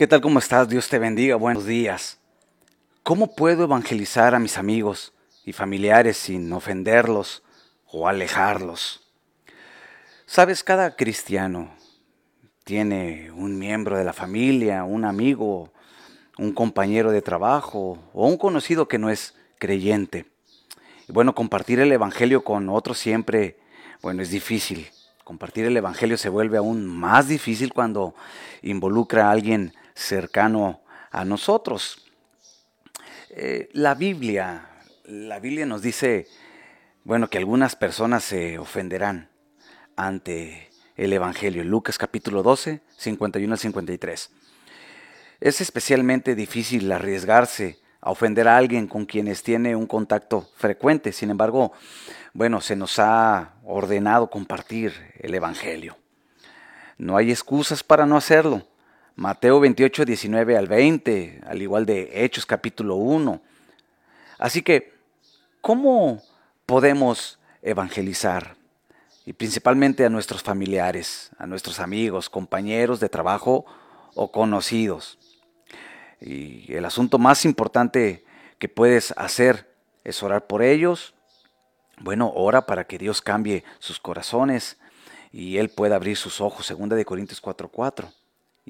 ¿Qué tal? ¿Cómo estás? Dios te bendiga. Buenos días. ¿Cómo puedo evangelizar a mis amigos y familiares sin ofenderlos o alejarlos? Sabes, cada cristiano tiene un miembro de la familia, un amigo, un compañero de trabajo o un conocido que no es creyente. Y bueno, compartir el Evangelio con otros siempre, bueno, es difícil. Compartir el Evangelio se vuelve aún más difícil cuando involucra a alguien cercano a nosotros. Eh, la Biblia, la Biblia nos dice, bueno, que algunas personas se ofenderán ante el Evangelio. Lucas capítulo 12, 51 al 53. Es especialmente difícil arriesgarse a ofender a alguien con quienes tiene un contacto frecuente. Sin embargo, bueno, se nos ha ordenado compartir el Evangelio. No hay excusas para no hacerlo. Mateo 28, 19 al 20, al igual de Hechos capítulo 1. Así que, ¿cómo podemos evangelizar? Y principalmente a nuestros familiares, a nuestros amigos, compañeros de trabajo o conocidos. Y el asunto más importante que puedes hacer es orar por ellos. Bueno, ora para que Dios cambie sus corazones y Él pueda abrir sus ojos, segunda de Corintios 4:4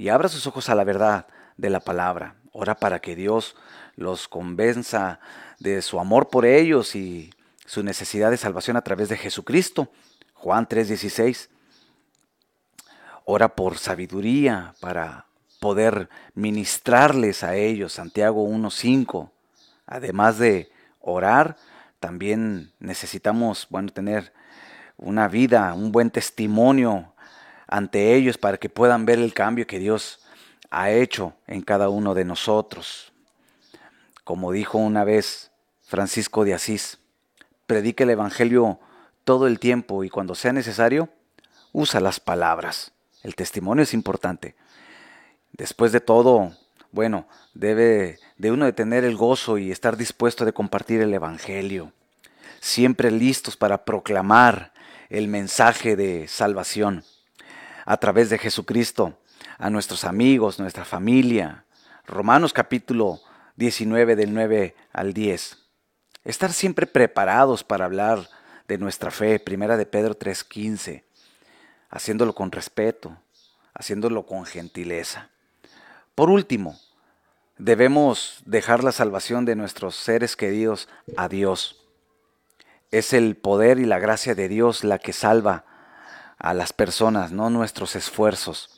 y abra sus ojos a la verdad de la palabra. Ora para que Dios los convenza de su amor por ellos y su necesidad de salvación a través de Jesucristo. Juan 3:16. Ora por sabiduría para poder ministrarles a ellos. Santiago 1:5. Además de orar, también necesitamos, bueno, tener una vida, un buen testimonio ante ellos para que puedan ver el cambio que Dios ha hecho en cada uno de nosotros. Como dijo una vez Francisco de Asís, predique el Evangelio todo el tiempo y cuando sea necesario, usa las palabras. El testimonio es importante. Después de todo, bueno, debe de uno tener el gozo y estar dispuesto de compartir el Evangelio, siempre listos para proclamar el mensaje de salvación a través de Jesucristo a nuestros amigos, nuestra familia. Romanos capítulo 19 del 9 al 10. Estar siempre preparados para hablar de nuestra fe, primera de Pedro 3:15, haciéndolo con respeto, haciéndolo con gentileza. Por último, debemos dejar la salvación de nuestros seres queridos a Dios. Es el poder y la gracia de Dios la que salva a las personas, no nuestros esfuerzos.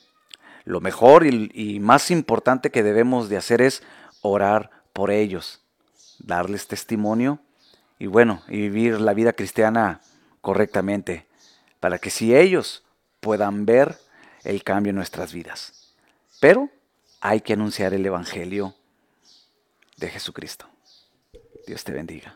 Lo mejor y, más importante que debemos de hacer es orar por ellos, darles testimonio y bueno, y vivir la vida cristiana correctamente, para que si ellos puedan ver el cambio en nuestras vidas. Pero hay que anunciar el Evangelio de Jesucristo. Dios te bendiga.